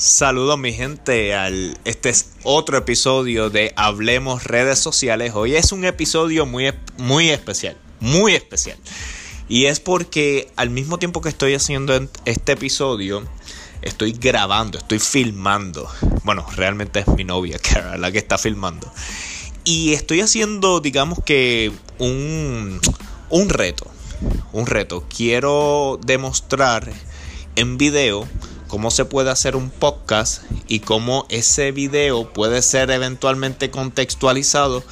Saludos mi gente al este es otro episodio de Hablemos redes sociales. Hoy es un episodio muy muy especial, muy especial. Y es porque al mismo tiempo que estoy haciendo este episodio, estoy grabando, estoy filmando. Bueno, realmente es mi novia, Cara, la que está filmando. Y estoy haciendo, digamos que un un reto, un reto. Quiero demostrar en video cómo se puede hacer un podcast y cómo ese video puede ser eventualmente contextualizado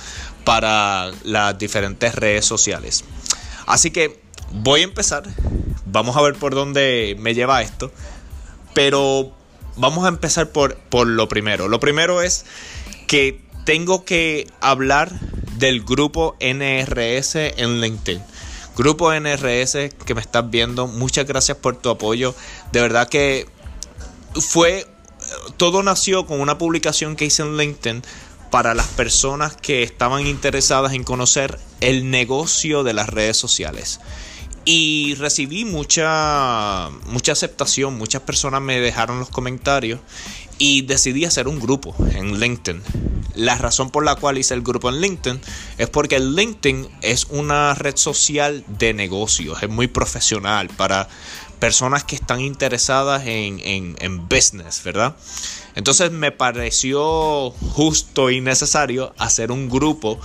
para las diferentes redes sociales. Así que voy a empezar, vamos a ver por dónde me lleva esto, pero vamos a empezar por, por lo primero. Lo primero es que tengo que hablar del grupo NRS en LinkedIn. Grupo NRS que me estás viendo, muchas gracias por tu apoyo. De verdad que fue, todo nació con una publicación que hice en LinkedIn para las personas que estaban interesadas en conocer el negocio de las redes sociales. Y recibí mucha, mucha aceptación, muchas personas me dejaron los comentarios y decidí hacer un grupo en LinkedIn. La razón por la cual hice el grupo en LinkedIn es porque LinkedIn es una red social de negocios, es muy profesional para personas que están interesadas en, en, business, ¿verdad? Entonces me pareció justo y necesario hacer un grupo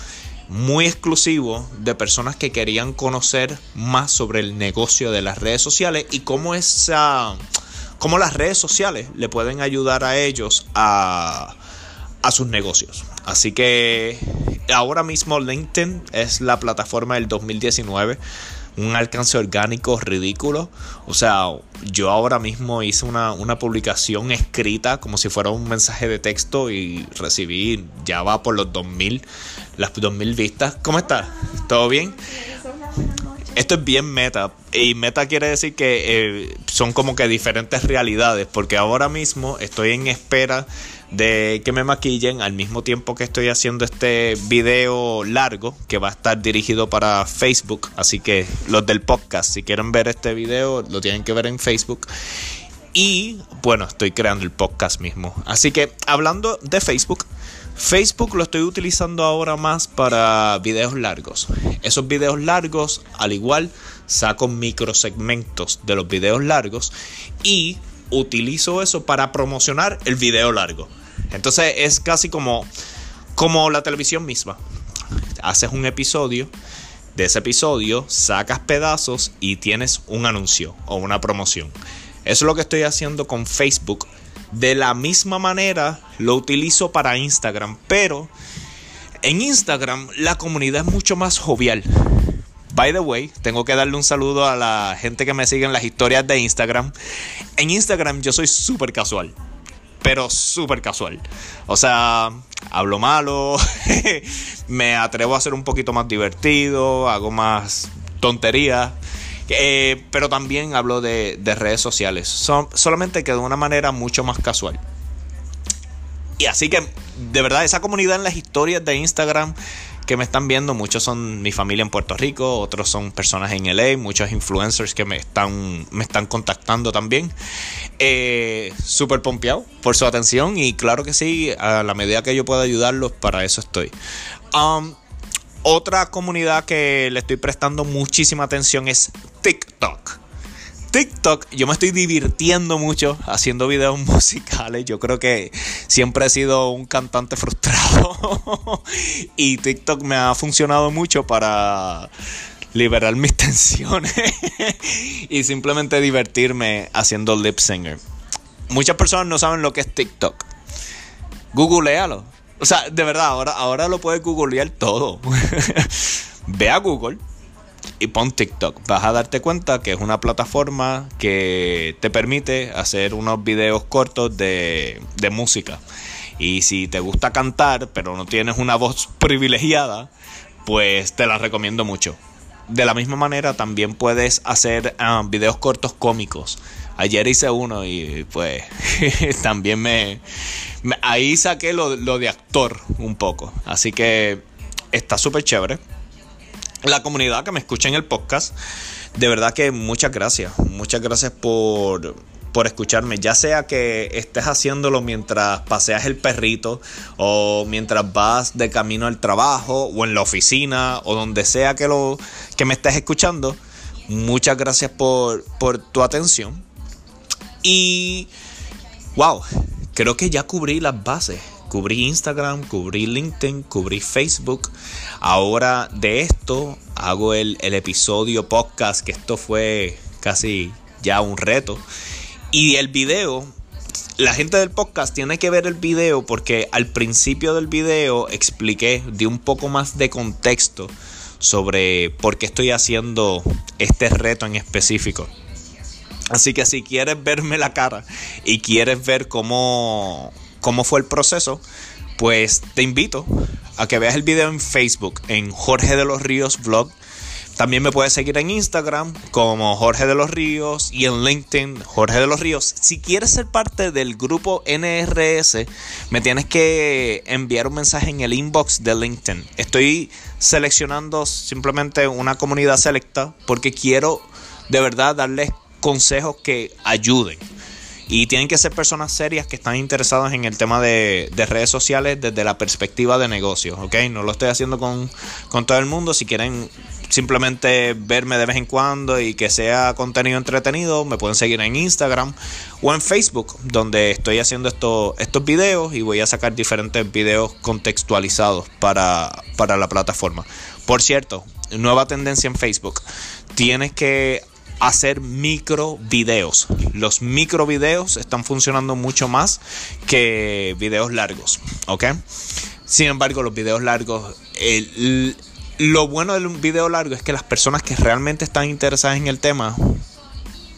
muy exclusivo de personas que querían conocer más sobre el negocio de las redes sociales y cómo esa cómo las redes sociales le pueden ayudar a ellos a, a sus negocios. Así que ahora mismo LinkedIn es la plataforma del 2019 un alcance orgánico ridículo. O sea, yo ahora mismo hice una, publicación escrita como si fuera un mensaje de texto y recibí, ya va por los 2000, las 2000 vistas. ¿Cómo estás? ¿Todo bien? Esto es bien meta. Y meta quiere decir que eh, son como que diferentes realidades. Porque ahora mismo estoy en espera de que me maquillen al mismo tiempo que estoy haciendo este video largo que va a estar dirigido para Facebook. Así que los del podcast, si quieren ver este video, lo tienen que ver en Facebook. Y bueno, estoy creando el podcast mismo. Así que hablando de Facebook, Facebook lo estoy utilizando ahora más para videos largos. Esos videos largos, al igual, saco microsegmentos de los videos largos y utilizo eso para promocionar el video largo. Entonces es casi como, como la televisión misma. Haces un episodio, de ese episodio sacas pedazos y tienes un anuncio o una promoción. Eso es lo que estoy haciendo con Facebook. De la misma manera lo utilizo para Instagram, pero en Instagram la comunidad es mucho más jovial. By the way, tengo que darle un saludo a la gente que me sigue en las historias de Instagram. En Instagram yo soy súper casual pero súper casual. O sea, hablo malo, me atrevo a ser un poquito más divertido, hago más tonterías. Eh, pero también hablo de, redes sociales, solamente que de una manera mucho más casual. Y así que, de verdad, esa comunidad en las historias de Instagram que me están viendo, muchos son mi familia en Puerto Rico, otros son personas en LA, muchos influencers que me están, me están contactando también. Eh, Súper pompeado por su atención y claro que sí, a la medida que yo pueda ayudarlos, para eso estoy. Um, otra comunidad que le estoy prestando muchísima atención es TikTok. TikTok, yo me estoy divirtiendo mucho haciendo videos musicales. Yo creo que siempre he sido un cantante frustrado. y TikTok me ha funcionado mucho para liberar mis tensiones y simplemente divertirme haciendo lip singer. Muchas personas no saben lo que es TikTok. Googlealo. O sea, de verdad, ahora, ahora lo puedes googlear todo. Ve a Google y pon TikTok. Vas a darte cuenta que es una plataforma que te permite hacer unos videos cortos de, de música. Y si te gusta cantar, pero no tienes una voz privilegiada, pues te la recomiendo mucho. De la misma manera, también puedes hacer ah, videos cortos cómicos. Ayer hice uno y pues también me, Ahí saqué lo, lo de actor un poco. Así que está súper chévere la comunidad que me escucha en el podcast. De verdad que muchas gracias. Muchas gracias por, por escucharme, ya sea que estés haciéndolo mientras paseas el perrito o mientras vas de camino al trabajo o en la oficina o donde sea que lo que me estés escuchando. Muchas gracias por, por tu atención. Y wow, creo que ya cubrí las bases. Cubrí Instagram, cubrí LinkedIn, cubrí Facebook. Ahora de esto hago el, el episodio podcast, que esto fue casi ya un reto. Y el video, la gente del podcast tiene que ver el video porque al principio del video expliqué, di un poco más de contexto sobre por qué estoy haciendo este reto en específico. Así que si quieres verme la cara y quieres ver cómo, cómo fue el proceso, pues te invito a que veas el video en Facebook, en Jorge de los Ríos Vlog también me puedes seguir en Instagram como Jorge de los Ríos y en LinkedIn Jorge de los Ríos. Si quieres ser parte del grupo NRS, me tienes que enviar un mensaje en el inbox de LinkedIn. Estoy seleccionando simplemente una comunidad selecta porque quiero de verdad darles consejos que ayuden. Y tienen que ser personas serias que están interesadas en el tema de, redes sociales desde la perspectiva de negocios, ¿ok? No lo estoy haciendo con, con todo el mundo. Si quieren simplemente verme de vez en cuando y que sea contenido entretenido, me pueden seguir en Instagram o en Facebook, donde estoy haciendo estos, estos videos y voy a sacar diferentes videos contextualizados para, para la plataforma. Por cierto, nueva tendencia en Facebook. Tienes que hacer micro videos. Los micro videos están funcionando mucho más que videos largos, ¿ok? Sin embargo, los videos largos, lo bueno de un video largo es que las personas que realmente están interesadas en el tema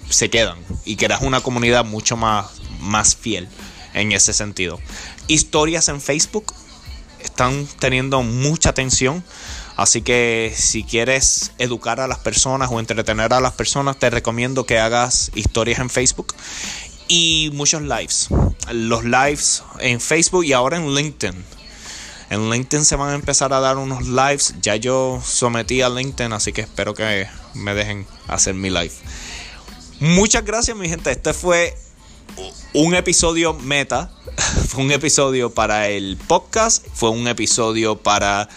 se quedan y creas una comunidad mucho más, más fiel en ese sentido. Historias en Facebook están teniendo mucha atención. Así que si quieres educar a las personas o entretener a las personas, te recomiendo que hagas historias en Facebook y muchos lives. Los lives en Facebook y ahora en LinkedIn. En LinkedIn se van a empezar a dar unos lives. Ya yo sometí a LinkedIn, así que espero que me dejen hacer mi live. Muchas gracias, mi gente. Este fue un episodio meta. Fue un episodio para el podcast. Fue un episodio para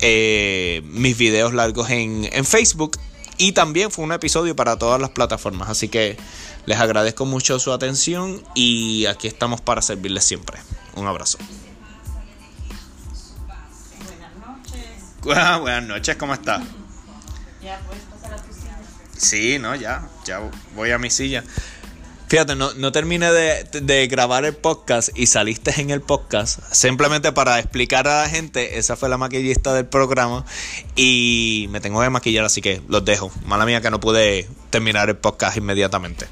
eh, mis videos largos en, en Facebook. Y también fue un episodio para todas las plataformas. Así que les agradezco mucho su atención y aquí estamos para servirles siempre. Un abrazo. Ah, buenas noches, ¿cómo estás? Ya puedes pasar a tu silla. Sí, no, ya, ya voy a mi silla. Fíjate, no, no terminé de, de, grabar el podcast y saliste en el podcast. Simplemente para explicar a la gente, esa fue la maquillista del programa. Y me tengo que maquillar, así que los dejo. Mala mía que no pude terminar el podcast inmediatamente.